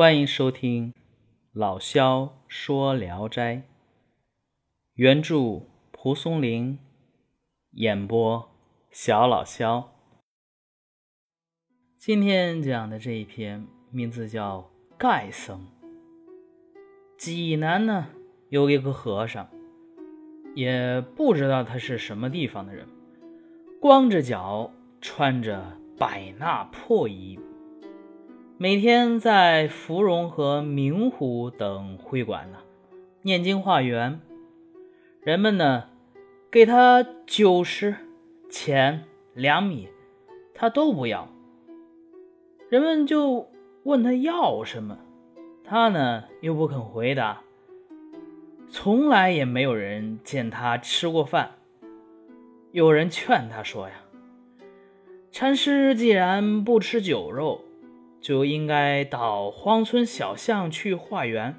欢迎收听老萧说聊斋，原著蒲松龄，演播小老萧。今天讲的这一篇名字叫《盖僧》。济南呢有一个和尚，也不知道他是什么地方的人，光着脚，穿着百衲破衣。每天在芙蓉和明湖等会馆呢念经化缘，人们呢给他酒食、钱、粮米，他都不要。人们就问他要什么，他呢又不肯回答。从来也没有人见他吃过饭。有人劝他说呀：“禅师既然不吃酒肉。”就应该到荒村小巷去化缘，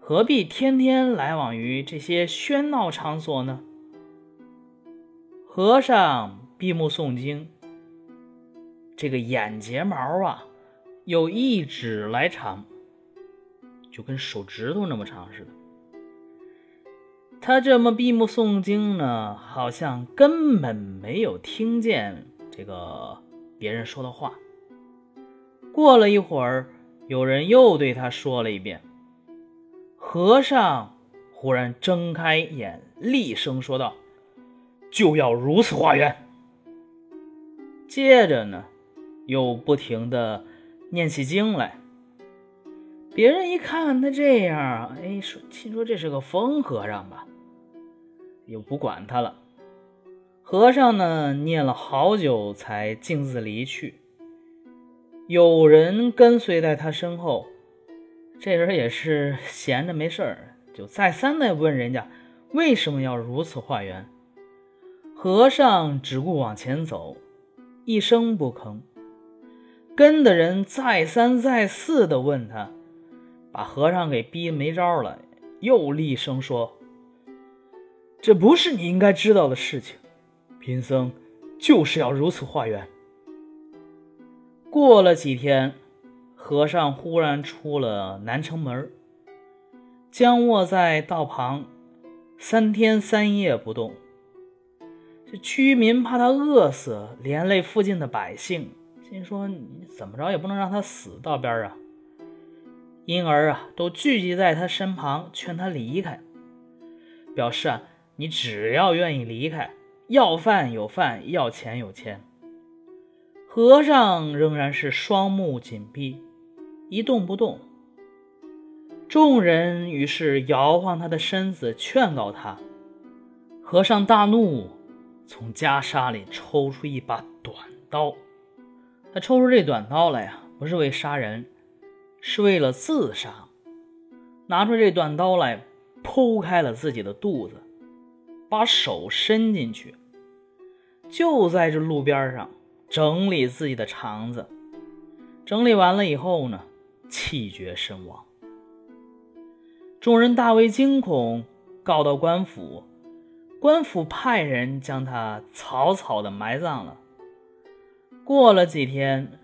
何必天天来往于这些喧闹场所呢？和尚闭目诵经，这个眼睫毛啊，有一指来长，就跟手指头那么长似的。他这么闭目诵经呢，好像根本没有听见这个别人说的话。过了一会儿，有人又对他说了一遍。和尚忽然睁开眼，厉声说道：“就要如此化缘。”接着呢，又不停的念起经来。别人一看他这样，哎，说听说这是个疯和尚吧，又不管他了。和尚呢，念了好久才径自离去。有人跟随在他身后，这人也是闲着没事儿，就再三的问人家为什么要如此化缘。和尚只顾往前走，一声不吭。跟的人再三再四的问他，把和尚给逼没招了，又厉声说：“这不是你应该知道的事情，贫僧就是要如此化缘。”过了几天，和尚忽然出了南城门，僵卧在道旁，三天三夜不动。这居民怕他饿死，连累附近的百姓，心说你怎么着也不能让他死道边啊，因而啊，都聚集在他身旁，劝他离开，表示啊，你只要愿意离开，要饭有饭，要钱有钱。和尚仍然是双目紧闭，一动不动。众人于是摇晃他的身子，劝告他。和尚大怒，从袈裟里抽出一把短刀。他抽出这短刀来呀，不是为杀人，是为了自杀。拿出这短刀来，剖开了自己的肚子，把手伸进去，就在这路边上。整理自己的肠子，整理完了以后呢，气绝身亡。众人大为惊恐，告到官府，官府派人将他草草的埋葬了。过了几天，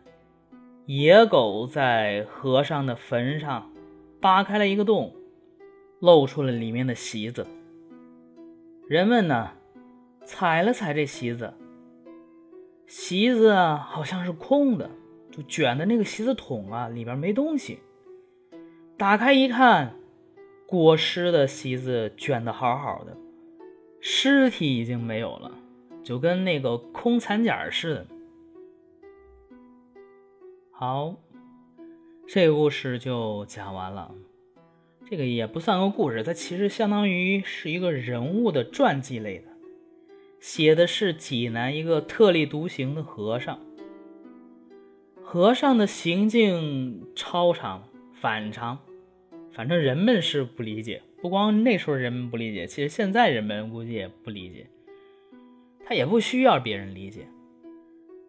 野狗在和尚的坟上扒开了一个洞，露出了里面的席子。人们呢，踩了踩这席子。席子，好像是空的，就卷的那个席子桶啊，里边没东西。打开一看，裹尸的席子卷的好好的，尸体已经没有了，就跟那个空残甲似的。好，这个故事就讲完了。这个也不算个故事，它其实相当于是一个人物的传记类的。写的是济南一个特立独行的和尚。和尚的行径超常反常，反正人们是不理解。不光那时候人们不理解，其实现在人们估计也不理解。他也不需要别人理解，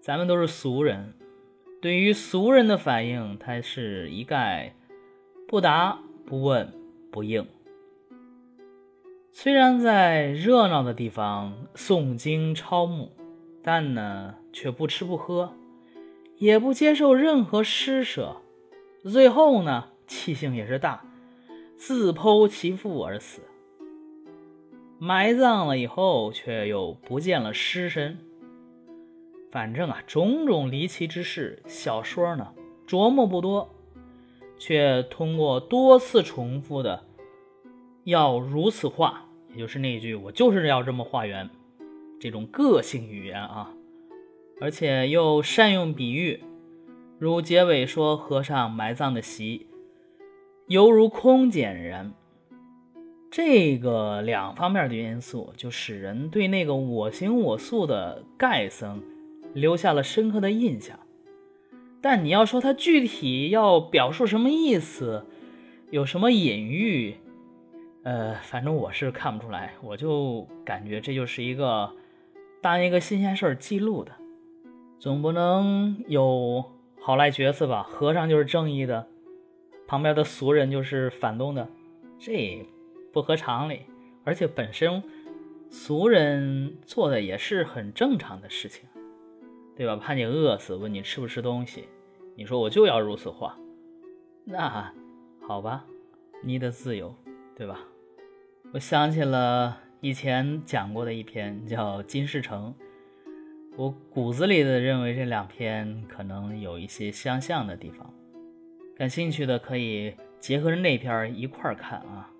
咱们都是俗人，对于俗人的反应，他是一概不答、不问、不应。虽然在热闹的地方诵经抄目，但呢却不吃不喝，也不接受任何施舍，最后呢，气性也是大，自剖其腹而死。埋葬了以后，却又不见了尸身。反正啊，种种离奇之事，小说呢琢磨不多，却通过多次重复的“要如此画”，也就是那句“我就是要这么画圆”，这种个性语言啊，而且又善用比喻，如结尾说和尚埋葬的席犹如空捡然。这个两方面的因素，就使人对那个我行我素的盖僧留下了深刻的印象。但你要说他具体要表述什么意思，有什么隐喻，呃，反正我是看不出来。我就感觉这就是一个当一个新鲜事儿记录的，总不能有好赖角色吧？和尚就是正义的，旁边的俗人就是反动的，这。不合常理，而且本身俗人做的也是很正常的事情，对吧？怕你饿死，问你吃不吃东西，你说我就要如此画，那好吧，你的自由，对吧？我想起了以前讲过的一篇叫《金世成》，我骨子里的认为这两篇可能有一些相像的地方，感兴趣的可以结合着那篇一块儿看啊。